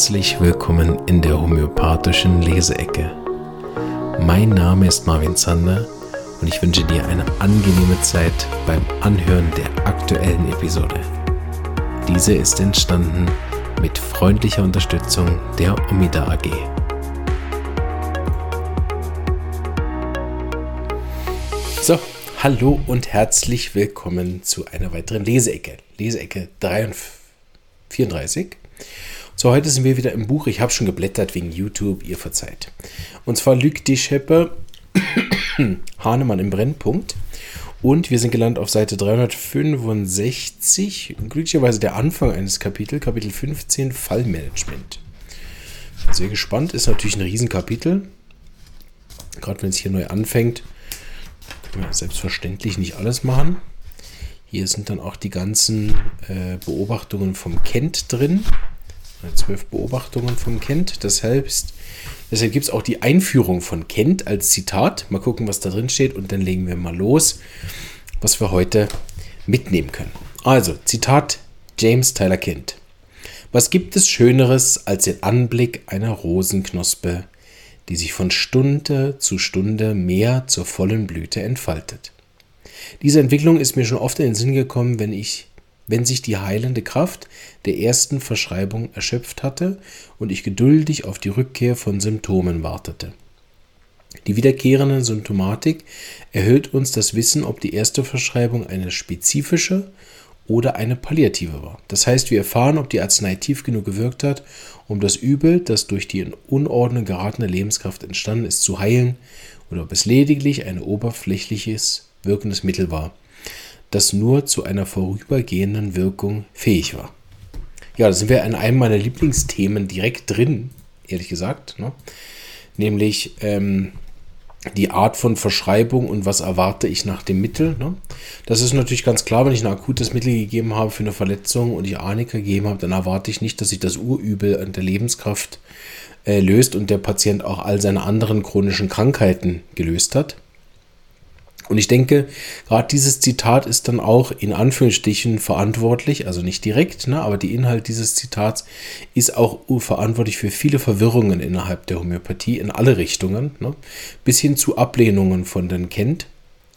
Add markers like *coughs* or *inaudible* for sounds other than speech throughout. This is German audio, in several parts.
herzlich willkommen in der homöopathischen Leseecke. Mein Name ist Marvin Zander und ich wünsche dir eine angenehme Zeit beim Anhören der aktuellen Episode. Diese ist entstanden mit freundlicher Unterstützung der Omida AG. So, hallo und herzlich willkommen zu einer weiteren Leseecke. Leseecke 34. So, heute sind wir wieder im Buch. Ich habe schon geblättert wegen YouTube, ihr verzeiht. Und zwar Luc Deschepper, *coughs* Hahnemann im Brennpunkt. Und wir sind gelandet auf Seite 365. Glücklicherweise der Anfang eines Kapitels, Kapitel 15, Fallmanagement. Sehr gespannt, ist natürlich ein Riesenkapitel. Gerade wenn es hier neu anfängt, können wir selbstverständlich nicht alles machen. Hier sind dann auch die ganzen äh, Beobachtungen vom Kent drin zwölf Beobachtungen von Kent. Deshalb, deshalb gibt es auch die Einführung von Kent als Zitat. Mal gucken, was da drin steht und dann legen wir mal los, was wir heute mitnehmen können. Also, Zitat James Tyler Kent. Was gibt es Schöneres als den Anblick einer Rosenknospe, die sich von Stunde zu Stunde mehr zur vollen Blüte entfaltet? Diese Entwicklung ist mir schon oft in den Sinn gekommen, wenn ich wenn sich die heilende Kraft der ersten Verschreibung erschöpft hatte und ich geduldig auf die Rückkehr von Symptomen wartete. Die wiederkehrende Symptomatik erhöht uns das Wissen, ob die erste Verschreibung eine spezifische oder eine palliative war. Das heißt, wir erfahren, ob die Arznei tief genug gewirkt hat, um das Übel, das durch die in Unordnung geratene Lebenskraft entstanden ist, zu heilen, oder ob es lediglich ein oberflächliches wirkendes Mittel war, das nur zu einer vorübergehenden Wirkung fähig war. Ja, da sind wir in einem meiner Lieblingsthemen direkt drin, ehrlich gesagt. Ne? Nämlich ähm, die Art von Verschreibung und was erwarte ich nach dem Mittel. Ne? Das ist natürlich ganz klar, wenn ich ein akutes Mittel gegeben habe für eine Verletzung und ich Arnika gegeben habe, dann erwarte ich nicht, dass sich das Urübel an der Lebenskraft äh, löst und der Patient auch all seine anderen chronischen Krankheiten gelöst hat. Und ich denke, gerade dieses Zitat ist dann auch in Anführungsstrichen verantwortlich, also nicht direkt, ne, aber die Inhalt dieses Zitats ist auch verantwortlich für viele Verwirrungen innerhalb der Homöopathie in alle Richtungen, ne, bis hin zu Ablehnungen von den Kent.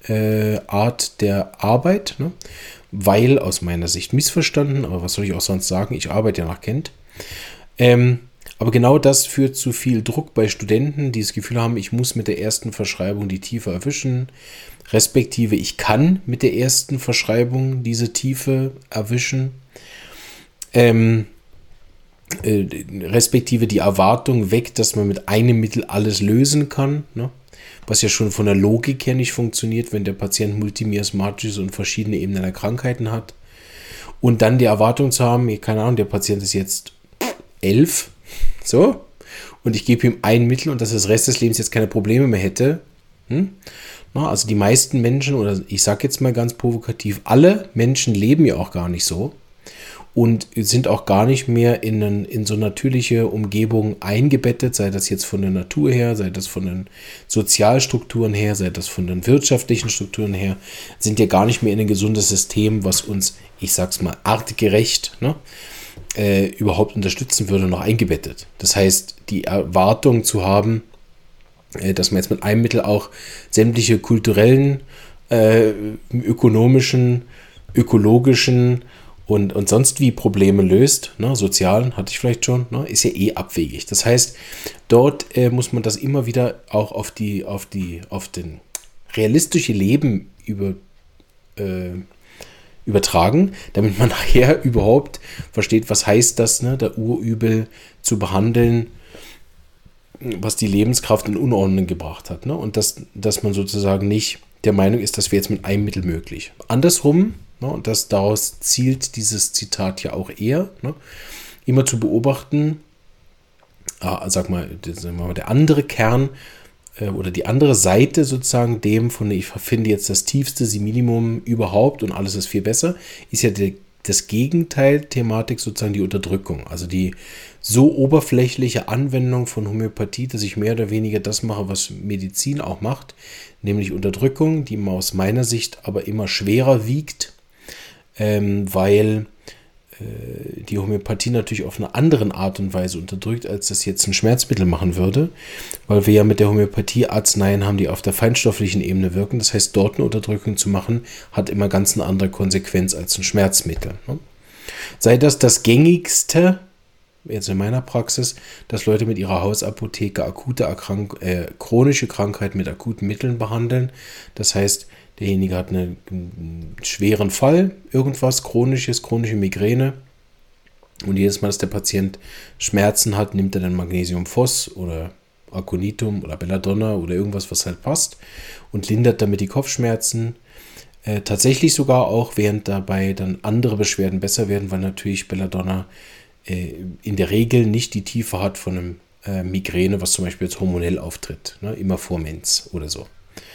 Äh, Art der Arbeit, ne, weil aus meiner Sicht missverstanden, aber was soll ich auch sonst sagen, ich arbeite ja nach Kent. Ähm, aber genau das führt zu viel Druck bei Studenten, die das Gefühl haben, ich muss mit der ersten Verschreibung die Tiefe erwischen, respektive ich kann mit der ersten Verschreibung diese Tiefe erwischen, ähm, äh, respektive die Erwartung weg, dass man mit einem Mittel alles lösen kann, ne? was ja schon von der Logik her nicht funktioniert, wenn der Patient multimiasmatisch und verschiedene Ebenen der Krankheiten hat. Und dann die Erwartung zu haben, keine Ahnung, der Patient ist jetzt elf so. Und ich gebe ihm ein Mittel und dass er das Rest des Lebens jetzt keine Probleme mehr hätte. Hm? Na, also die meisten Menschen, oder ich sage jetzt mal ganz provokativ, alle Menschen leben ja auch gar nicht so und sind auch gar nicht mehr in, einen, in so natürliche Umgebung eingebettet, sei das jetzt von der Natur her, sei das von den Sozialstrukturen her, sei das von den wirtschaftlichen Strukturen her, sind ja gar nicht mehr in ein gesundes System, was uns, ich sag's mal, artgerecht, ne, äh, überhaupt unterstützen würde, noch eingebettet. Das heißt, die Erwartung zu haben, äh, dass man jetzt mit einem Mittel auch sämtliche kulturellen, äh, ökonomischen, ökologischen und, und sonst wie Probleme löst, ne, sozialen hatte ich vielleicht schon, ne, ist ja eh abwegig. Das heißt, dort äh, muss man das immer wieder auch auf die, auf die, auf den realistische Leben über, äh, übertragen, damit man *laughs* nachher überhaupt versteht, was heißt das, ne, der Urübel zu behandeln, was die Lebenskraft in Unordnung gebracht hat. Ne? Und dass, dass man sozusagen nicht der Meinung ist, das wäre jetzt mit einem Mittel möglich. Andersrum, ne, und das daraus zielt dieses Zitat ja auch eher, ne, immer zu beobachten, ah, sag mal, der andere Kern äh, oder die andere Seite sozusagen dem von ich finde jetzt das tiefste Minimum überhaupt und alles ist viel besser, ist ja der, das Gegenteil Thematik sozusagen die Unterdrückung. Also die so oberflächliche Anwendung von Homöopathie, dass ich mehr oder weniger das mache, was Medizin auch macht, nämlich Unterdrückung, die aus meiner Sicht aber immer schwerer wiegt, ähm, weil die Homöopathie natürlich auf eine andere Art und Weise unterdrückt, als das jetzt ein Schmerzmittel machen würde, weil wir ja mit der Homöopathie Arzneien haben, die auf der feinstofflichen Ebene wirken. Das heißt, dort eine Unterdrückung zu machen, hat immer ganz eine andere Konsequenz als ein Schmerzmittel. Ne? Sei das das gängigste, jetzt in meiner Praxis, dass Leute mit ihrer Hausapotheke akute Erkrank äh, chronische Krankheit mit akuten Mitteln behandeln. Das heißt, derjenige hat einen, einen schweren Fall, irgendwas chronisches, chronische Migräne. Und jedes Mal, dass der Patient Schmerzen hat, nimmt er dann Magnesiumphos oder Aconitum oder Belladonna oder irgendwas, was halt passt und lindert damit die Kopfschmerzen. Äh, tatsächlich sogar auch, während dabei dann andere Beschwerden besser werden, weil natürlich Belladonna äh, in der Regel nicht die Tiefe hat von einem äh, Migräne, was zum Beispiel jetzt hormonell auftritt, ne? immer vor Mens oder so.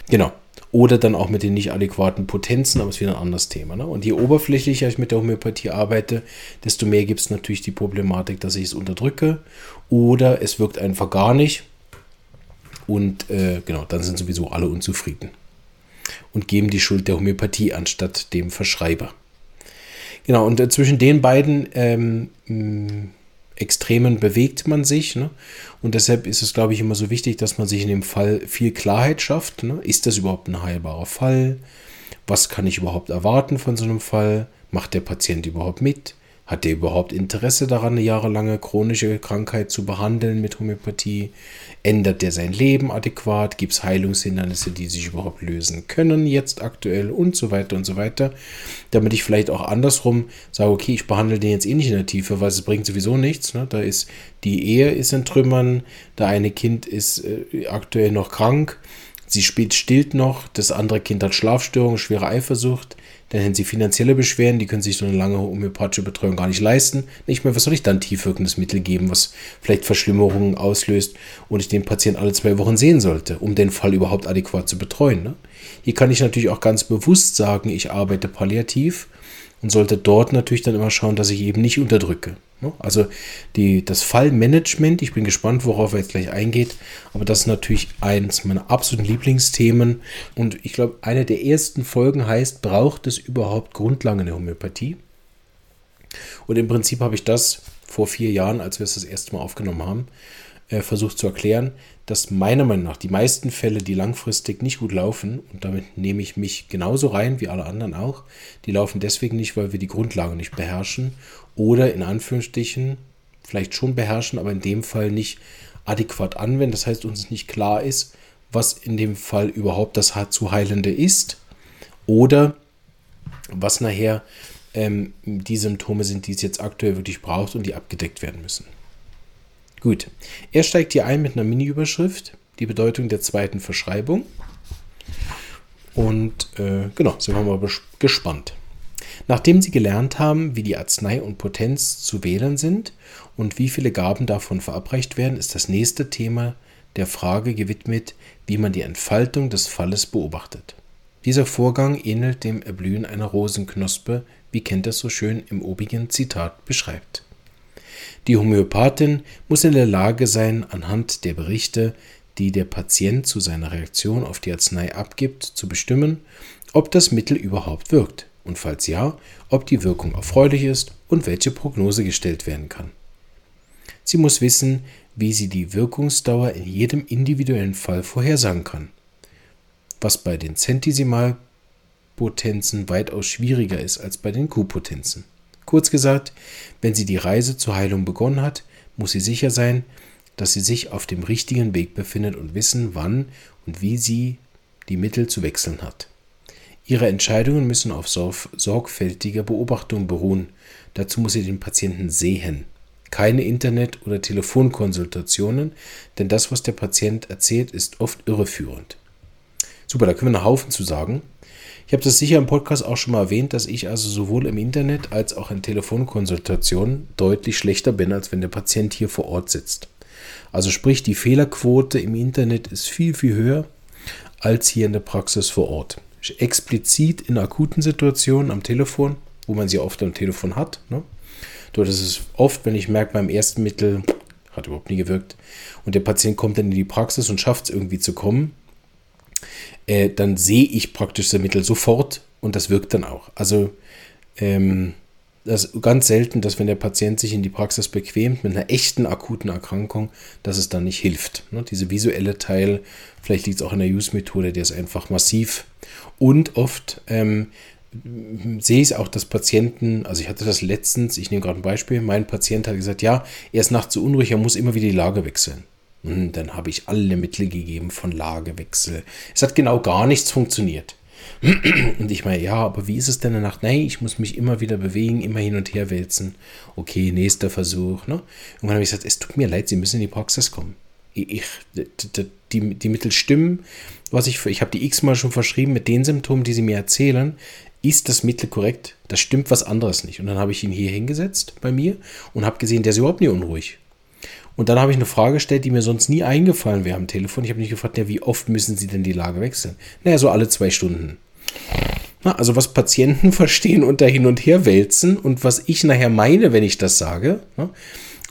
Genau. Oder dann auch mit den nicht adäquaten Potenzen, aber es ist wieder ein anderes Thema. Ne? Und je oberflächlicher ich mit der Homöopathie arbeite, desto mehr gibt es natürlich die Problematik, dass ich es unterdrücke oder es wirkt einfach gar nicht. Und äh, genau, dann sind sowieso alle unzufrieden und geben die Schuld der Homöopathie anstatt dem Verschreiber. Genau, und äh, zwischen den beiden ähm, Extremen bewegt man sich. Ne? Und deshalb ist es, glaube ich, immer so wichtig, dass man sich in dem Fall viel Klarheit schafft. Ne? Ist das überhaupt ein heilbarer Fall? Was kann ich überhaupt erwarten von so einem Fall? Macht der Patient überhaupt mit? Hat der überhaupt Interesse daran, eine jahrelange chronische Krankheit zu behandeln mit Homöopathie? Ändert der sein Leben adäquat? Gibt es Heilungshindernisse, die sich überhaupt lösen können jetzt aktuell und so weiter und so weiter? Damit ich vielleicht auch andersrum sage, okay, ich behandle den jetzt eh nicht in der Tiefe, weil es bringt sowieso nichts. Ne? Da ist die Ehe ist in Trümmern, der eine Kind ist äh, aktuell noch krank, sie spielt stillt noch, das andere Kind hat Schlafstörungen, schwere Eifersucht dann hätten sie finanzielle Beschwerden, die können sich so eine lange homöopathische Betreuung gar nicht leisten. Nicht mehr, was soll ich dann tiefwirkendes Mittel geben, was vielleicht Verschlimmerungen auslöst und ich den Patienten alle zwei Wochen sehen sollte, um den Fall überhaupt adäquat zu betreuen. Ne? Hier kann ich natürlich auch ganz bewusst sagen, ich arbeite palliativ und sollte dort natürlich dann immer schauen, dass ich eben nicht unterdrücke. Ne? Also die, das Fallmanagement, ich bin gespannt, worauf er jetzt gleich eingeht, aber das ist natürlich eines meiner absoluten Lieblingsthemen und ich glaube, eine der ersten Folgen heißt, braucht es überhaupt Grundlagen in der Homöopathie? Und im Prinzip habe ich das vor vier Jahren, als wir es das erste Mal aufgenommen haben, äh, versucht zu erklären, dass meiner Meinung nach die meisten Fälle, die langfristig nicht gut laufen, und damit nehme ich mich genauso rein wie alle anderen auch, die laufen deswegen nicht, weil wir die Grundlagen nicht beherrschen oder in Anführungsstrichen vielleicht schon beherrschen, aber in dem Fall nicht adäquat anwenden. Das heißt, uns nicht klar ist, was in dem Fall überhaupt das zu heilende ist oder was nachher ähm, die Symptome sind, die es jetzt aktuell wirklich braucht und die abgedeckt werden müssen. Gut, er steigt hier ein mit einer Mini-Überschrift, die Bedeutung der zweiten Verschreibung. Und äh, genau, sind wir mal gespannt. Nachdem Sie gelernt haben, wie die Arznei und Potenz zu wählen sind und wie viele Gaben davon verabreicht werden, ist das nächste Thema der Frage gewidmet, wie man die Entfaltung des Falles beobachtet. Dieser Vorgang ähnelt dem Erblühen einer Rosenknospe, wie Kent es so schön im obigen Zitat beschreibt. Die Homöopathin muss in der Lage sein, anhand der Berichte, die der Patient zu seiner Reaktion auf die Arznei abgibt, zu bestimmen, ob das Mittel überhaupt wirkt und falls ja, ob die Wirkung erfreulich ist und welche Prognose gestellt werden kann. Sie muss wissen, wie sie die Wirkungsdauer in jedem individuellen Fall vorhersagen kann, was bei den Zentesimalpotenzen weitaus schwieriger ist als bei den Q-Potenzen. Kurz gesagt, wenn sie die Reise zur Heilung begonnen hat, muss sie sicher sein, dass sie sich auf dem richtigen Weg befindet und wissen, wann und wie sie die Mittel zu wechseln hat. Ihre Entscheidungen müssen auf sorgfältiger Beobachtung beruhen. Dazu muss sie den Patienten sehen. Keine Internet- oder Telefonkonsultationen, denn das, was der Patient erzählt, ist oft irreführend. Super, da können wir einen Haufen zu sagen. Ich habe das sicher im Podcast auch schon mal erwähnt, dass ich also sowohl im Internet als auch in Telefonkonsultationen deutlich schlechter bin, als wenn der Patient hier vor Ort sitzt. Also sprich, die Fehlerquote im Internet ist viel, viel höher als hier in der Praxis vor Ort. Explizit in akuten Situationen am Telefon, wo man sie oft am Telefon hat. Ne? Dort ist es oft, wenn ich merke, beim ersten Mittel hat überhaupt nie gewirkt und der Patient kommt dann in die Praxis und schafft es irgendwie zu kommen, äh, dann sehe ich praktisch das Mittel sofort und das wirkt dann auch. Also ähm, das ganz selten, dass wenn der Patient sich in die Praxis bequemt mit einer echten akuten Erkrankung, dass es dann nicht hilft. Ne? Diese visuelle Teil, vielleicht liegt es auch in der Use-Methode, der ist einfach massiv. Und oft ähm, sehe ich es auch, dass Patienten, also ich hatte das letztens, ich nehme gerade ein Beispiel, mein Patient hat gesagt, ja, er ist nachts so unruhig, er muss immer wieder die Lage wechseln. Und dann habe ich alle Mittel gegeben von Lagewechsel. Es hat genau gar nichts funktioniert. *clears throat* Und ich meine, ja, aber wie ist es denn danach? Nein, ich muss mich immer wieder bewegen, immer hin und her wälzen. Okay, nächster Versuch. Ne? Irgendwann habe ich gesagt, es tut mir leid, Sie müssen in die Praxis kommen. Ich, die, die Mittel stimmen. Was ich, ich habe die x-mal schon verschrieben mit den Symptomen, die Sie mir erzählen. Ist das Mittel korrekt? Das stimmt was anderes nicht. Und dann habe ich ihn hier hingesetzt bei mir und habe gesehen, der ist überhaupt nicht unruhig. Und dann habe ich eine Frage gestellt, die mir sonst nie eingefallen wäre am Telefon. Ich habe nicht gefragt, ja, wie oft müssen Sie denn die Lage wechseln? Naja, so alle zwei Stunden. Na, also was Patienten *laughs* verstehen unter hin und her wälzen und was ich nachher meine, wenn ich das sage. Na,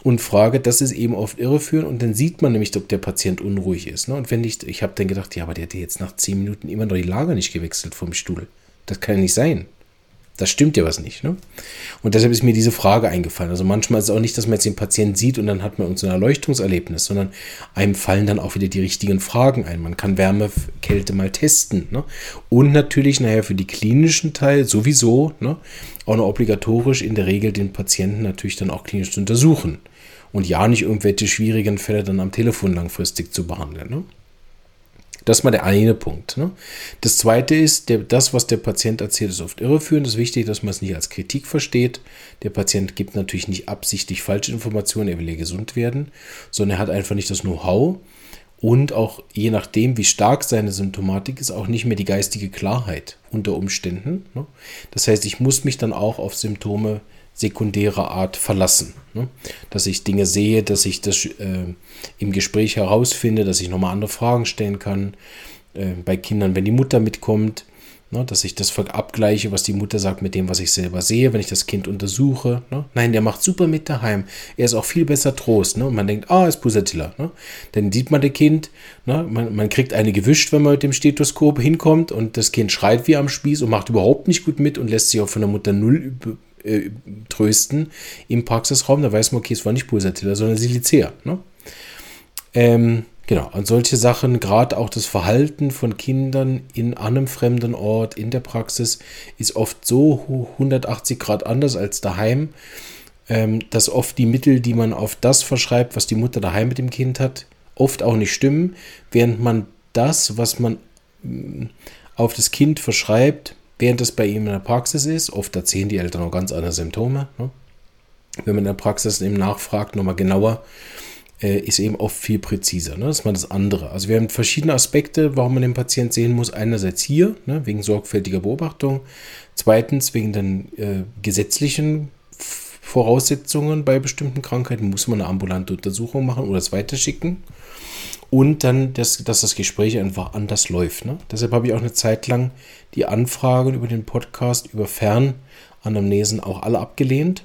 und frage, das ist eben oft irreführend und dann sieht man nämlich, ob der Patient unruhig ist. Ne? Und wenn ich, ich habe dann gedacht, ja, aber der hat jetzt nach zehn Minuten immer noch die Lage nicht gewechselt vom Stuhl. Das kann ja nicht sein. Das stimmt ja was nicht. Ne? Und deshalb ist mir diese Frage eingefallen. Also manchmal ist es auch nicht, dass man jetzt den Patienten sieht und dann hat man so ein Erleuchtungserlebnis, sondern einem fallen dann auch wieder die richtigen Fragen ein. Man kann Wärme, Kälte mal testen. Ne? Und natürlich nachher für die klinischen Teil sowieso ne, auch noch obligatorisch in der Regel den Patienten natürlich dann auch klinisch zu untersuchen. Und ja, nicht irgendwelche schwierigen Fälle dann am Telefon langfristig zu behandeln. Ne? Das ist mal der eine Punkt. Ne? Das zweite ist, der, das, was der Patient erzählt, ist oft irreführend. Es ist wichtig, dass man es nicht als Kritik versteht. Der Patient gibt natürlich nicht absichtlich falsche Informationen, er will ja gesund werden, sondern er hat einfach nicht das Know-how und auch je nachdem, wie stark seine Symptomatik ist, auch nicht mehr die geistige Klarheit unter Umständen. Ne? Das heißt, ich muss mich dann auch auf Symptome sekundärer Art verlassen. Ne? Dass ich Dinge sehe, dass ich das äh, im Gespräch herausfinde, dass ich nochmal andere Fragen stellen kann. Äh, bei Kindern, wenn die Mutter mitkommt, ne? dass ich das abgleiche, was die Mutter sagt, mit dem, was ich selber sehe, wenn ich das Kind untersuche. Ne? Nein, der macht super mit daheim. Er ist auch viel besser Trost. Ne? Und man denkt, ah, ist Pusatilla. Ne? Dann sieht man das Kind, man, man kriegt eine gewischt, wenn man mit dem Stethoskop hinkommt und das Kind schreit wie am Spieß und macht überhaupt nicht gut mit und lässt sich auch von der Mutter null äh, trösten im Praxisraum, da weiß man, okay, es war nicht Pulsatilla, sondern Silicea. Ne? Ähm, genau, und solche Sachen, gerade auch das Verhalten von Kindern in einem fremden Ort, in der Praxis, ist oft so 180 Grad anders als daheim, ähm, dass oft die Mittel, die man auf das verschreibt, was die Mutter daheim mit dem Kind hat, oft auch nicht stimmen, während man das, was man mm, auf das Kind verschreibt, während es bei ihm in der Praxis ist. Oft erzählen die Eltern auch ganz andere Symptome. Ne? Wenn man in der Praxis eben nachfragt, nochmal genauer, äh, ist eben oft viel präziser. Ne? Das ist mal das andere. Also wir haben verschiedene Aspekte, warum man den Patienten sehen muss. Einerseits hier, ne, wegen sorgfältiger Beobachtung. Zweitens wegen den äh, gesetzlichen Voraussetzungen bei bestimmten Krankheiten muss man eine ambulante Untersuchung machen oder es weiterschicken und dann, das, dass das Gespräch einfach anders läuft. Ne? Deshalb habe ich auch eine Zeit lang die Anfragen über den Podcast, über Fernanamnesen auch alle abgelehnt.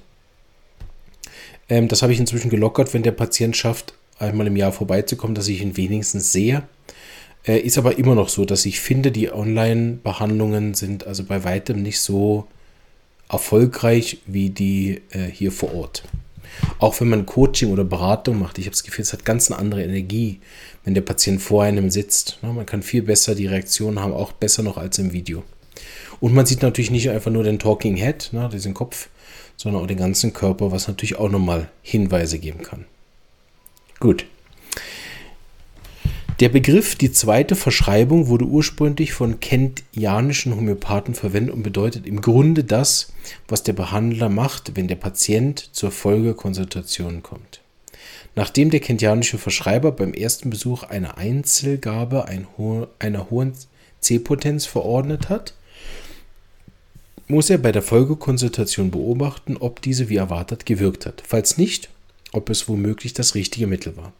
Ähm, das habe ich inzwischen gelockert, wenn der Patient schafft, einmal im Jahr vorbeizukommen, dass ich ihn wenigstens sehe. Äh, ist aber immer noch so, dass ich finde, die Online-Behandlungen sind also bei weitem nicht so erfolgreich wie die äh, hier vor Ort. Auch wenn man Coaching oder Beratung macht, ich habe das Gefühl, es hat ganz eine andere Energie, wenn der Patient vor einem sitzt. Ne? Man kann viel besser die Reaktion haben, auch besser noch als im Video. Und man sieht natürlich nicht einfach nur den Talking Head, ne, diesen Kopf, sondern auch den ganzen Körper, was natürlich auch nochmal Hinweise geben kann. Gut. Der Begriff die zweite Verschreibung wurde ursprünglich von kentianischen Homöopathen verwendet und bedeutet im Grunde das, was der Behandler macht, wenn der Patient zur Folgekonsultation kommt. Nachdem der kentianische Verschreiber beim ersten Besuch eine Einzelgabe einer hohen C-Potenz verordnet hat, muss er bei der Folgekonsultation beobachten, ob diese wie erwartet gewirkt hat. Falls nicht, ob es womöglich das richtige Mittel war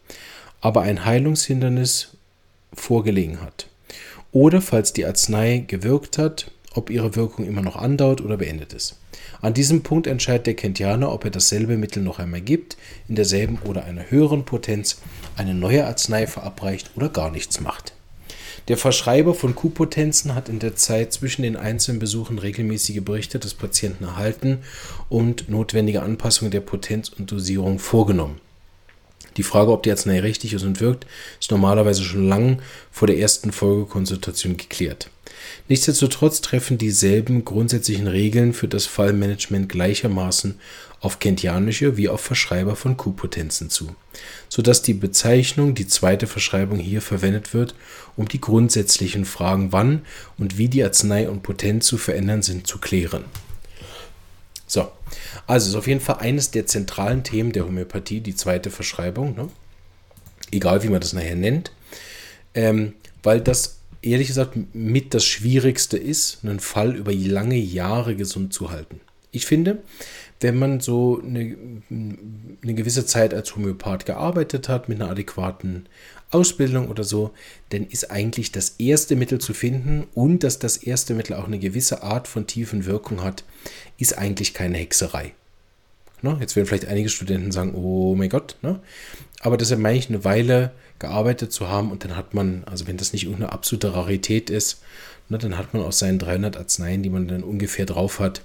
aber ein Heilungshindernis vorgelegen hat. Oder falls die Arznei gewirkt hat, ob ihre Wirkung immer noch andauert oder beendet ist. An diesem Punkt entscheidet der Kentianer, ob er dasselbe Mittel noch einmal gibt, in derselben oder einer höheren Potenz, eine neue Arznei verabreicht oder gar nichts macht. Der Verschreiber von Q-Potenzen hat in der Zeit zwischen den einzelnen Besuchen regelmäßige Berichte des Patienten erhalten und notwendige Anpassungen der Potenz und Dosierung vorgenommen. Die Frage, ob die Arznei richtig ist und wirkt, ist normalerweise schon lang vor der ersten Folgekonsultation geklärt. Nichtsdestotrotz treffen dieselben grundsätzlichen Regeln für das Fallmanagement gleichermaßen auf kentianische wie auf Verschreiber von Q-Potenzen zu, sodass die Bezeichnung die zweite Verschreibung hier verwendet wird, um die grundsätzlichen Fragen, wann und wie die Arznei und Potenz zu verändern sind, zu klären. So, also ist auf jeden Fall eines der zentralen Themen der Homöopathie, die zweite Verschreibung, ne? egal wie man das nachher nennt, ähm, weil das ehrlich gesagt mit das Schwierigste ist, einen Fall über lange Jahre gesund zu halten. Ich finde, wenn man so eine, eine gewisse Zeit als Homöopath gearbeitet hat, mit einer adäquaten Ausbildung oder so, dann ist eigentlich das erste Mittel zu finden und dass das erste Mittel auch eine gewisse Art von tiefen Wirkung hat, ist eigentlich keine Hexerei. Ne? Jetzt werden vielleicht einige Studenten sagen, oh mein Gott, ne? aber das ist ja eigentlich eine Weile gearbeitet zu haben und dann hat man, also wenn das nicht irgendeine absolute Rarität ist, ne, dann hat man aus seinen 300 Arzneien, die man dann ungefähr drauf hat,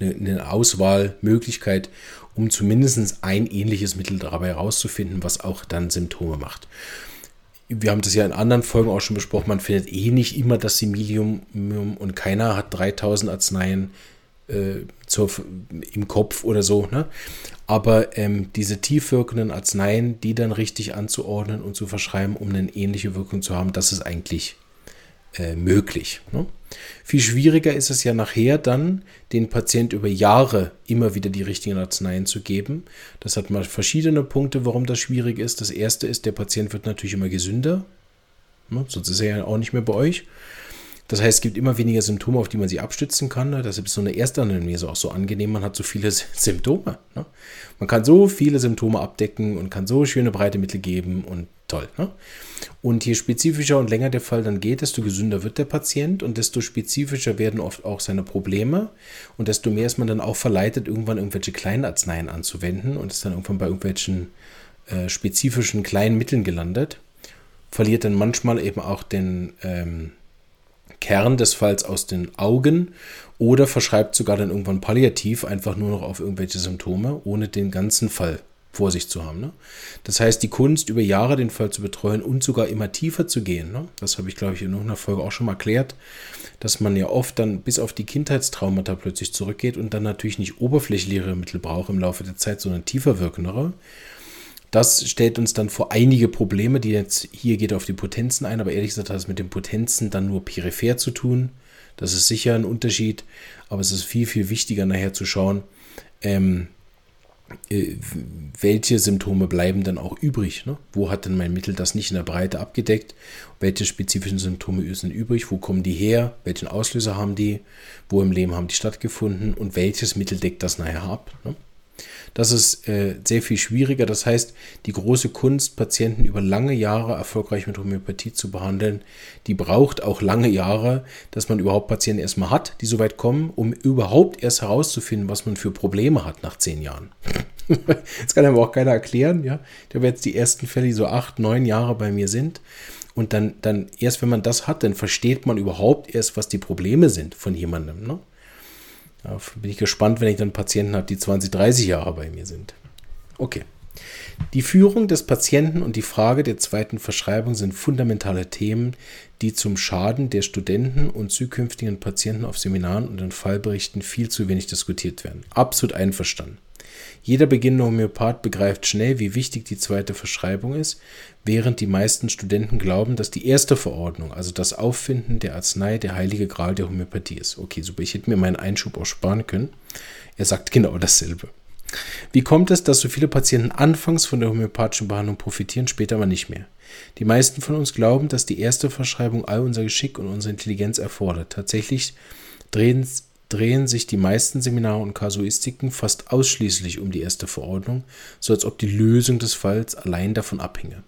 eine, Auswahlmöglichkeit, um zumindest ein ähnliches Mittel dabei herauszufinden, was auch dann Symptome macht. Wir haben das ja in anderen Folgen auch schon besprochen, man findet eh nicht immer das Similium und keiner hat 3000 Arzneien äh, zur, im Kopf oder so. Ne? Aber ähm, diese tiefwirkenden Arzneien, die dann richtig anzuordnen und zu verschreiben, um eine ähnliche Wirkung zu haben, das ist eigentlich äh, möglich. Ne? Viel schwieriger ist es ja nachher dann, den Patient über Jahre immer wieder die richtigen Arzneien zu geben. Das hat mal verschiedene Punkte, warum das schwierig ist. Das erste ist, der Patient wird natürlich immer gesünder. Ne? Sonst ist er ja auch nicht mehr bei euch. Das heißt, es gibt immer weniger Symptome, auf die man sich abstützen kann. Ne? Deshalb ist so eine Erstanamnese auch so angenehm. Man hat so viele Symptome. Ne? Man kann so viele Symptome abdecken und kann so schöne breite Mittel geben und toll. Ne? Und je spezifischer und länger der Fall dann geht, desto gesünder wird der Patient und desto spezifischer werden oft auch seine Probleme und desto mehr ist man dann auch verleitet, irgendwann irgendwelche kleinen Arzneien anzuwenden und ist dann irgendwann bei irgendwelchen äh, spezifischen kleinen Mitteln gelandet. Verliert dann manchmal eben auch den ähm, Kern des Falls aus den Augen oder verschreibt sogar dann irgendwann palliativ einfach nur noch auf irgendwelche Symptome, ohne den ganzen Fall vor sich zu haben. Ne? Das heißt, die Kunst, über Jahre den Fall zu betreuen und sogar immer tiefer zu gehen, ne? das habe ich, glaube ich, in irgendeiner Folge auch schon mal erklärt, dass man ja oft dann bis auf die Kindheitstraumata plötzlich zurückgeht und dann natürlich nicht oberflächlichere Mittel braucht im Laufe der Zeit, sondern tiefer wirkendere. Das stellt uns dann vor einige Probleme, die jetzt hier geht auf die Potenzen ein, aber ehrlich gesagt hat es mit den Potenzen dann nur peripher zu tun. Das ist sicher ein Unterschied, aber es ist viel, viel wichtiger nachher zu schauen, ähm, äh, welche Symptome bleiben dann auch übrig? Ne? Wo hat denn mein Mittel das nicht in der Breite abgedeckt? Welche spezifischen Symptome sind übrig? Wo kommen die her? Welchen Auslöser haben die? Wo im Leben haben die stattgefunden? Und welches Mittel deckt das nachher ab? Ne? Das ist äh, sehr viel schwieriger. Das heißt, die große Kunst, Patienten über lange Jahre erfolgreich mit Homöopathie zu behandeln, die braucht auch lange Jahre, dass man überhaupt Patienten erstmal hat, die so weit kommen, um überhaupt erst herauszufinden, was man für Probleme hat nach zehn Jahren. *laughs* das kann aber auch keiner erklären. Ja? Ich habe jetzt die ersten Fälle, die so acht, neun Jahre bei mir sind. Und dann, dann erst, wenn man das hat, dann versteht man überhaupt erst, was die Probleme sind von jemandem. Ne? Da bin ich gespannt, wenn ich dann Patienten habe, die 20, 30 Jahre bei mir sind. Okay. Die Führung des Patienten und die Frage der zweiten Verschreibung sind fundamentale Themen, die zum Schaden der Studenten und zukünftigen Patienten auf Seminaren und in Fallberichten viel zu wenig diskutiert werden. Absolut einverstanden. Jeder beginnende Homöopath begreift schnell, wie wichtig die zweite Verschreibung ist, während die meisten Studenten glauben, dass die erste Verordnung, also das Auffinden der Arznei, der heilige Gral der Homöopathie ist. Okay, super, ich hätte mir meinen Einschub auch sparen können. Er sagt genau dasselbe. Wie kommt es, dass so viele Patienten anfangs von der homöopathischen Behandlung profitieren, später aber nicht mehr? Die meisten von uns glauben, dass die erste Verschreibung all unser Geschick und unsere Intelligenz erfordert. Tatsächlich drehen drehen sich die meisten Seminare und Kasuistiken fast ausschließlich um die erste Verordnung, so als ob die Lösung des Falls allein davon abhinge.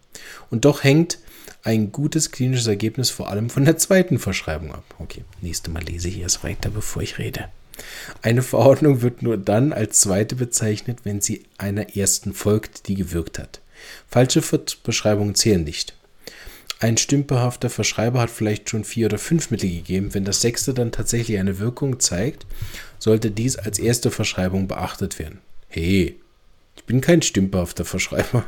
Und doch hängt ein gutes klinisches Ergebnis vor allem von der zweiten Verschreibung ab. Okay, nächstes Mal lese ich erst weiter, bevor ich rede. Eine Verordnung wird nur dann als zweite bezeichnet, wenn sie einer ersten folgt, die gewirkt hat. Falsche Beschreibungen zählen nicht. Ein stümperhafter Verschreiber hat vielleicht schon vier oder fünf Mittel gegeben. Wenn das sechste dann tatsächlich eine Wirkung zeigt, sollte dies als erste Verschreibung beachtet werden. Hey, ich bin kein stümperhafter Verschreiber.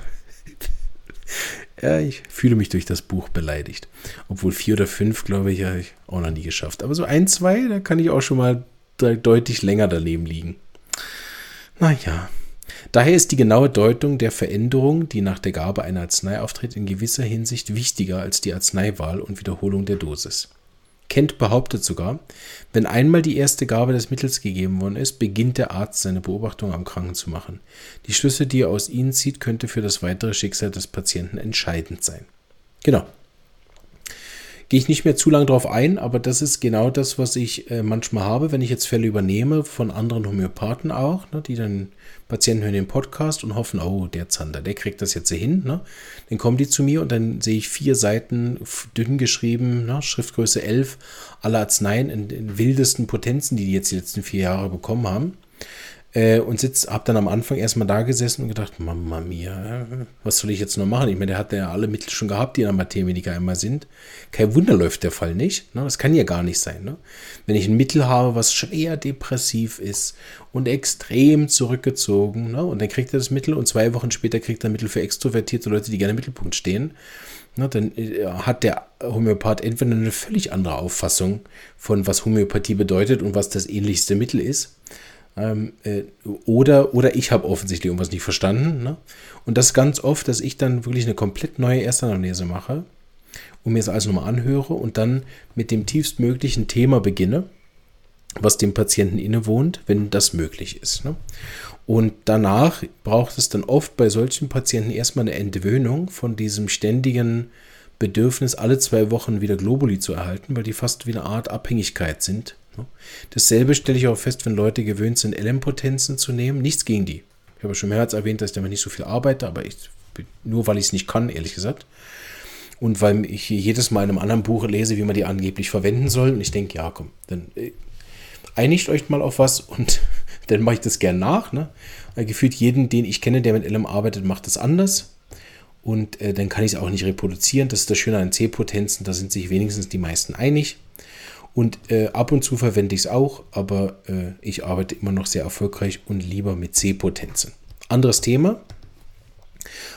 *laughs* ja, ich fühle mich durch das Buch beleidigt. Obwohl vier oder fünf, glaube ich, habe ich auch noch nie geschafft. Aber so ein, zwei, da kann ich auch schon mal deutlich länger daneben liegen. Naja. Daher ist die genaue Deutung der Veränderung, die nach der Gabe einer Arznei auftritt, in gewisser Hinsicht wichtiger als die Arzneiwahl und Wiederholung der Dosis. Kent behauptet sogar, wenn einmal die erste Gabe des Mittels gegeben worden ist, beginnt der Arzt seine Beobachtung am Kranken zu machen. Die Schlüsse, die er aus ihnen zieht, könnte für das weitere Schicksal des Patienten entscheidend sein. Genau. Gehe ich nicht mehr zu lange drauf ein, aber das ist genau das, was ich äh, manchmal habe, wenn ich jetzt Fälle übernehme, von anderen Homöopathen auch, ne, die dann Patienten hören den Podcast und hoffen, oh, der Zander, der kriegt das jetzt hin. Ne? Dann kommen die zu mir und dann sehe ich vier Seiten dünn geschrieben, ne? Schriftgröße 11, alle Arzneien in, in wildesten Potenzen, die die jetzt die letzten vier Jahre bekommen haben. Äh, und sitz, hab dann am Anfang erstmal da gesessen und gedacht, Mama mia, was soll ich jetzt noch machen? Ich meine, der hat ja alle Mittel schon gehabt, die in der Mathematiker einmal sind. Kein Wunder läuft der Fall nicht. Ne? Das kann ja gar nicht sein. Ne? Wenn ich ein Mittel habe, was schwer depressiv ist und extrem zurückgezogen, ne? und dann kriegt er das Mittel und zwei Wochen später kriegt er Mittel für extrovertierte Leute, die gerne im Mittelpunkt stehen, ne? dann äh, hat der Homöopath entweder eine völlig andere Auffassung von, was Homöopathie bedeutet und was das ähnlichste Mittel ist ähm, äh, oder, oder ich habe offensichtlich irgendwas nicht verstanden. Ne? Und das ganz oft, dass ich dann wirklich eine komplett neue Erstanamnese mache und mir das alles nochmal anhöre und dann mit dem tiefstmöglichen Thema beginne, was dem Patienten innewohnt, wenn das möglich ist. Ne? Und danach braucht es dann oft bei solchen Patienten erstmal eine Entwöhnung von diesem ständigen Bedürfnis, alle zwei Wochen wieder Globuli zu erhalten, weil die fast wie eine Art Abhängigkeit sind? Dasselbe stelle ich auch fest, wenn Leute gewöhnt sind, LM-Potenzen zu mehrmals Nichts gegen die. Ich habe schon mehrmals erwähnt, dass ich damit nicht so viel arbeite, aber ich, nur weil ich es nicht kann, ehrlich gesagt. Und weil ich jedes Mal in einem anderen Buch lese, wie man die angeblich verwenden soll. Und ich denke, ja, komm, dann äh, einigt euch mal auf was *laughs* und dann mache ich das gern nach. Ne? Gefühlt jeden, den ich kenne, der mit LM arbeitet, macht das anders. Und äh, dann kann ich es auch nicht reproduzieren. Das ist das Schöne an C-Potenzen, da sind sich wenigstens die meisten einig. Und äh, ab und zu verwende ich es auch, aber äh, ich arbeite immer noch sehr erfolgreich und lieber mit C-Potenzen. Anderes Thema.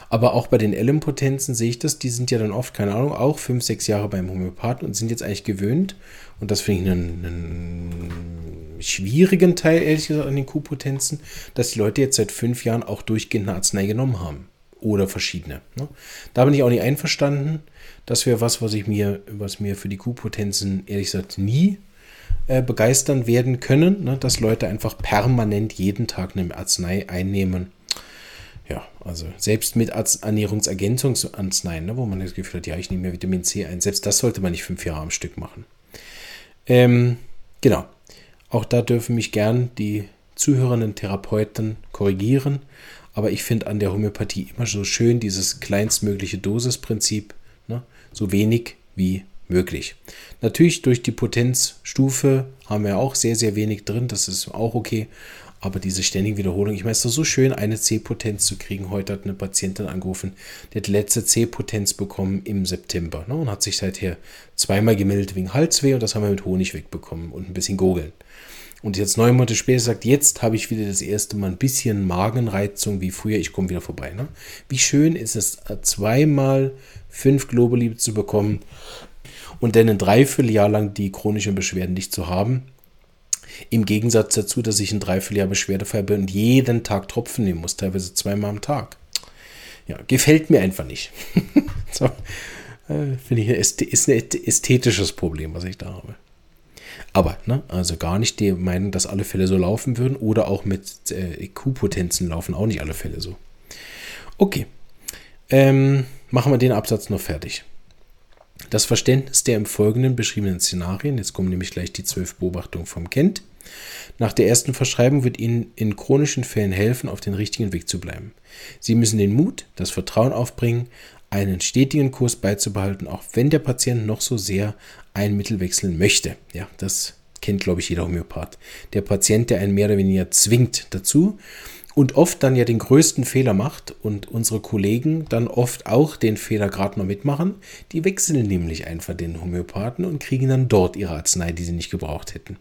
Aber auch bei den L-Potenzen sehe ich das, die sind ja dann oft, keine Ahnung, auch fünf, sechs Jahre beim Homöopathen und sind jetzt eigentlich gewöhnt. Und das finde ich einen, einen, schwierigen Teil, ehrlich gesagt, an den Q-Potenzen, dass die Leute jetzt seit fünf Jahren auch durchgehend eine Arznei genommen haben. Oder verschiedene. Ne? Da bin ich auch nicht einverstanden. Das wäre was, was ich mir, was mir für die Q-Potenzen ehrlich gesagt nie äh, begeistern werden können, ne? dass Leute einfach permanent jeden Tag eine Arznei einnehmen. Ja, also selbst mit Ernährungsergänzungsarzneien, ne, wo man das Gefühl hat, ja, ich nehme mir Vitamin C ein, selbst das sollte man nicht fünf Jahre am Stück machen. Ähm, genau. Auch da dürfen mich gern die zuhörenden Therapeuten korrigieren. Aber ich finde an der Homöopathie immer so schön dieses kleinstmögliche Dosisprinzip. Ne? So wenig wie möglich. Natürlich durch die Potenzstufe haben wir auch sehr, sehr wenig drin. Das ist auch okay. Aber diese ständige Wiederholung, ich meine, es ist so schön, eine C-Potenz zu kriegen. Heute hat eine Patientin angerufen, die hat letzte C-Potenz bekommen im September ne, und hat sich seither zweimal gemeldet wegen Halsweh und das haben wir mit Honig wegbekommen und ein bisschen Gurgeln. Und jetzt neun Monate später sagt, jetzt habe ich wieder das erste Mal ein bisschen Magenreizung wie früher, ich komme wieder vorbei. Ne? Wie schön ist es, zweimal fünf Globuli zu bekommen und dann ein Dreivierteljahr lang die chronischen Beschwerden nicht zu haben. Im Gegensatz dazu, dass ich ein Dreivierteljahr beschwerdefrei bin und jeden Tag Tropfen nehmen muss, teilweise zweimal am Tag. Ja, gefällt mir einfach nicht. *laughs* so, äh, Finde ich, ist ein ästhetisches Problem, was ich da habe. Aber, ne, also gar nicht die Meinung, dass alle Fälle so laufen würden oder auch mit äh, Q-Potenzen laufen auch nicht alle Fälle so. Okay, ähm, machen wir den Absatz noch fertig. Das Verständnis der im Folgenden beschriebenen Szenarien, jetzt kommen nämlich gleich die zwölf Beobachtungen vom Kent. Nach der ersten Verschreibung wird Ihnen in chronischen Fällen helfen, auf den richtigen Weg zu bleiben. Sie müssen den Mut, das Vertrauen aufbringen, einen stetigen Kurs beizubehalten, auch wenn der Patient noch so sehr ein Mittel wechseln möchte. Ja, das kennt, glaube ich, jeder Homöopath. Der Patient, der einen mehr oder weniger zwingt dazu. und oft dann ja den größten Fehler macht und unsere Kollegen dann oft auch den Fehler gerade noch mitmachen. Die wechseln nämlich einfach den Homöopathen und kriegen dann dort ihre Arznei, die sie nicht gebraucht hätten.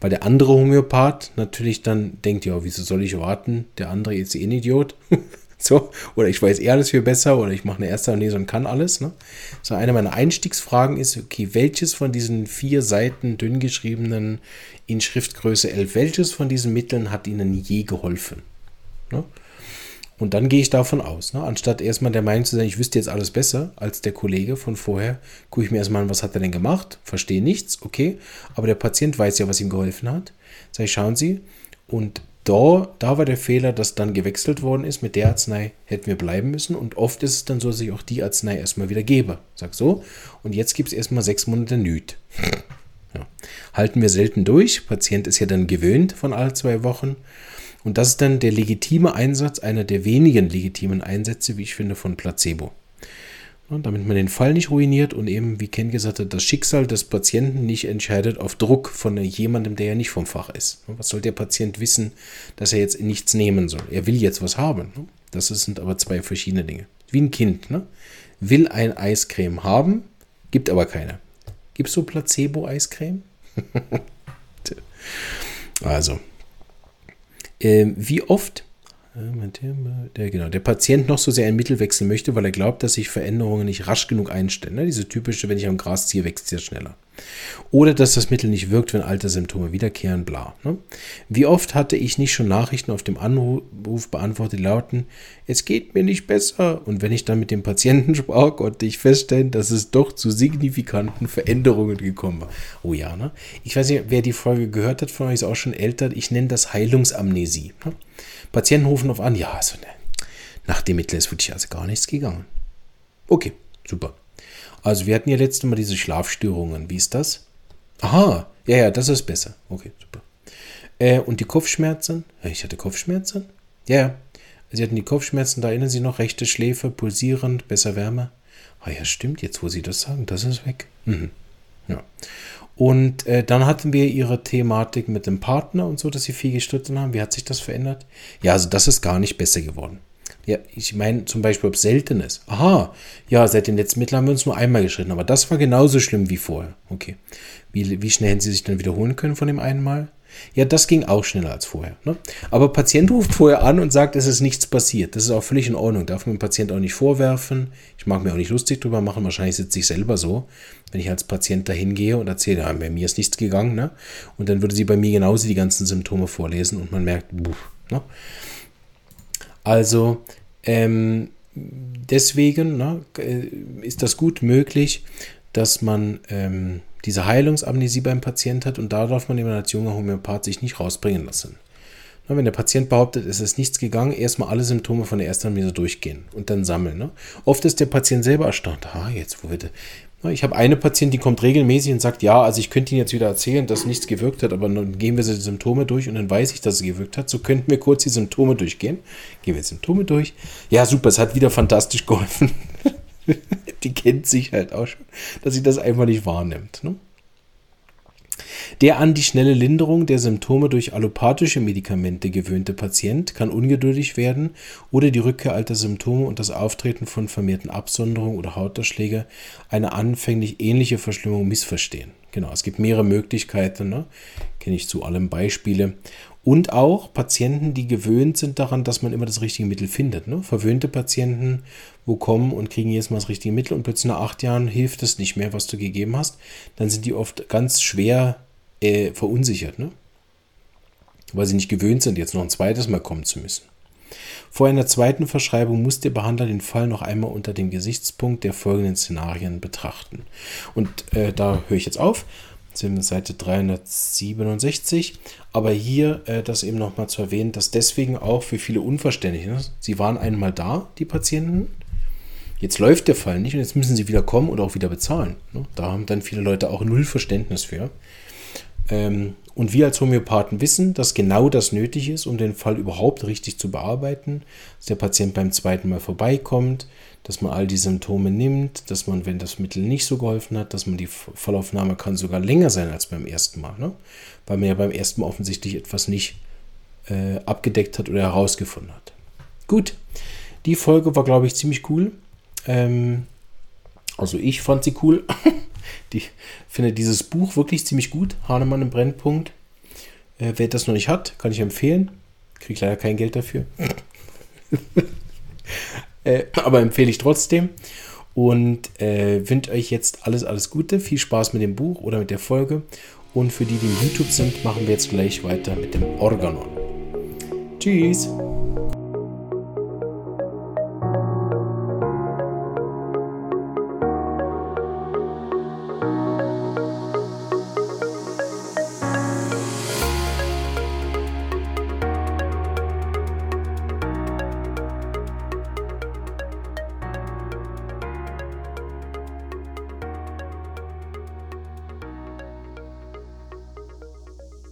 Weil der andere Homöopath natürlich dann denkt, ja, wieso soll ich warten? Der andere ist eh ein Idiot. *laughs* *laughs* so, oder ich weiß eh alles viel besser oder ich mache eine erste Lese und kann alles. Ne? So, eine meiner Einstiegsfragen ist, okay, welches von diesen vier Seiten dünn geschriebenen in Schriftgröße 11, welches von diesen Mitteln hat Ihnen je geholfen? Ne? Und dann gehe ich davon aus, ne? anstatt erstmal der Meinung zu sein, ich wüsste jetzt alles besser als der Kollege von vorher, gucke ich mir erstmal an, was hat er denn gemacht, verstehe nichts, okay, aber der Patient weiß ja, was ihm geholfen hat. Sag ich, schauen Sie, und da, da war der Fehler, dass dann gewechselt worden ist. Mit der Arznei hätten wir bleiben müssen. Und oft ist es dann so, dass ich auch die Arznei erstmal wieder gebe. Sag so. Und jetzt gibt es erstmal sechs Monate Nüt. Ja. Halten wir selten durch. Patient ist ja dann gewöhnt von alle zwei Wochen. Und das ist dann der legitime Einsatz, einer der wenigen legitimen Einsätze, wie ich finde, von Placebo. Ja, damit man den Fall nicht ruiniert und eben, wie Ken gesagt hat, das Schicksal des Patienten nicht entscheidet auf Druck von jemandem, der ja nicht vom Fach ist. Was soll der Patient wissen, dass er jetzt nichts nehmen soll? Er will jetzt was haben. Das sind aber zwei verschiedene Dinge. Wie ein Kind. Ne? Will ein Eiscreme haben, gibt aber keine. Gibt es so Placebo-Eiscreme? *laughs* also, äh, wie oft der, genau, der Patient noch so sehr ein Mittel wechseln möchte, weil er glaubt, dass sich Veränderungen nicht rasch genug einstellen. Ne? Diese typische, wenn ich am Gras ziehe, wächst es ja schneller. Oder dass das Mittel nicht wirkt, wenn alte Symptome wiederkehren, bla. Ne? Wie oft hatte ich nicht schon Nachrichten auf dem Anruf beantwortet, die lauten, es geht mir nicht besser. Und wenn ich dann mit dem Patienten *laughs* sprach, konnte ich feststellen, dass es doch zu signifikanten Veränderungen gekommen war. Oh ja, ne? Ich weiß nicht, wer die Folge gehört hat von euch, ist auch schon älter. Ich nenne das Heilungsamnesie. Ne? Patienten rufen auf an, ja, also ne, nach dem Mittel ist wirklich also gar nichts gegangen. Okay, super. Also wir hatten ja letztes Mal diese Schlafstörungen. Wie ist das? Aha, ja, ja, das ist besser. Okay, super. Äh, und die Kopfschmerzen? Ich hatte Kopfschmerzen? Ja, ja. Sie hatten die Kopfschmerzen, da erinnern Sie noch, rechte Schläfe, pulsierend, besser Wärme. Ah ja, stimmt, jetzt wo Sie das sagen, das ist weg. Mhm. Ja. Und äh, dann hatten wir ihre Thematik mit dem Partner und so, dass sie viel gestritten haben. Wie hat sich das verändert? Ja, also das ist gar nicht besser geworden. Ja, ich meine zum Beispiel, ob es selten ist. Aha, ja, seit den letzten Mitteln haben wir uns nur einmal gestritten, aber das war genauso schlimm wie vorher. Okay. Wie, wie schnell hätten sie sich dann wiederholen können von dem einen Mal? Ja, das ging auch schneller als vorher. Ne? Aber Patient ruft vorher an und sagt, es ist nichts passiert. Das ist auch völlig in Ordnung. Darf man dem Patient auch nicht vorwerfen. Ich mag mir auch nicht lustig drüber machen. Wahrscheinlich sitze ich selber so, wenn ich als Patient dahin gehe und erzähle, ja, bei mir ist nichts gegangen. Ne? Und dann würde sie bei mir genauso die ganzen Symptome vorlesen und man merkt, buh, ne? Also, ähm, deswegen ne, äh, ist das gut möglich, dass man ähm, diese Heilungsamnesie beim Patient hat und da darf man eben als junger Homöopath sich nicht rausbringen lassen. Na, wenn der Patient behauptet, es ist nichts gegangen, erstmal alle Symptome von der ersten Anamnese durchgehen und dann sammeln. Ne? Oft ist der Patient selber erstaunt. Ah, jetzt, wo wird Ich habe eine Patientin, die kommt regelmäßig und sagt, ja, also ich könnte Ihnen jetzt wieder erzählen, dass nichts gewirkt hat, aber dann gehen wir die Symptome durch und dann weiß ich, dass es gewirkt hat. So könnten wir kurz die Symptome durchgehen. Gehen wir die Symptome durch. Ja, super, es hat wieder fantastisch *laughs* geholfen. die kennt sich halt auch schon, dass sie das einfach nicht wahrnimmt. Ne? Der an die schnelle Linderung der Symptome durch allopathische Medikamente gewöhnte Patient kann ungeduldig werden oder die Rückkehr alter Symptome und das Auftreten von vermehrten Absonderungen oder Hautausschläge eine anfänglich ähnliche Verschlimmung missverstehen. Genau, es gibt mehrere Möglichkeiten, ne? kenne ich zu allem Beispiele. Und auch Patienten, die gewöhnt sind daran, dass man immer das richtige Mittel findet. Ne? Verwöhnte Patienten, wo kommen und kriegen jedes Mal das richtige Mittel und plötzlich nach acht Jahren hilft es nicht mehr, was du gegeben hast. Dann sind die oft ganz schwer äh, verunsichert, ne? weil sie nicht gewöhnt sind, jetzt noch ein zweites Mal kommen zu müssen. Vor einer zweiten Verschreibung muss der Behandler den Fall noch einmal unter dem Gesichtspunkt der folgenden Szenarien betrachten. Und äh, da höre ich jetzt auf sind Seite 367. Aber hier äh, das eben nochmal zu erwähnen, dass deswegen auch für viele unverständlich ist. Sie waren einmal da, die Patienten. Jetzt läuft der Fall nicht und jetzt müssen sie wieder kommen und auch wieder bezahlen. Ne? Da haben dann viele Leute auch null Verständnis für. Ähm, und wir als Homöopathen wissen, dass genau das nötig ist, um den Fall überhaupt richtig zu bearbeiten, dass der Patient beim zweiten Mal vorbeikommt, dass man all die Symptome nimmt, dass man, wenn das Mittel nicht so geholfen hat, dass man die Fallaufnahme kann sogar länger sein als beim ersten Mal, ne? weil man ja beim ersten Mal offensichtlich etwas nicht äh, abgedeckt hat oder herausgefunden hat. Gut, die Folge war, glaube ich, ziemlich cool. Ähm, also ich fand sie cool. *laughs* die finde dieses Buch wirklich ziemlich gut. Hahnemann im Brennpunkt. Äh, wer das noch nicht hat, kann ich empfehlen. Kriege leider kein Geld dafür. *laughs* äh, aber empfehle ich trotzdem. Und äh, wünsche euch jetzt alles, alles Gute. Viel Spaß mit dem Buch oder mit der Folge. Und für die, die im YouTube sind, machen wir jetzt gleich weiter mit dem Organon. Tschüss.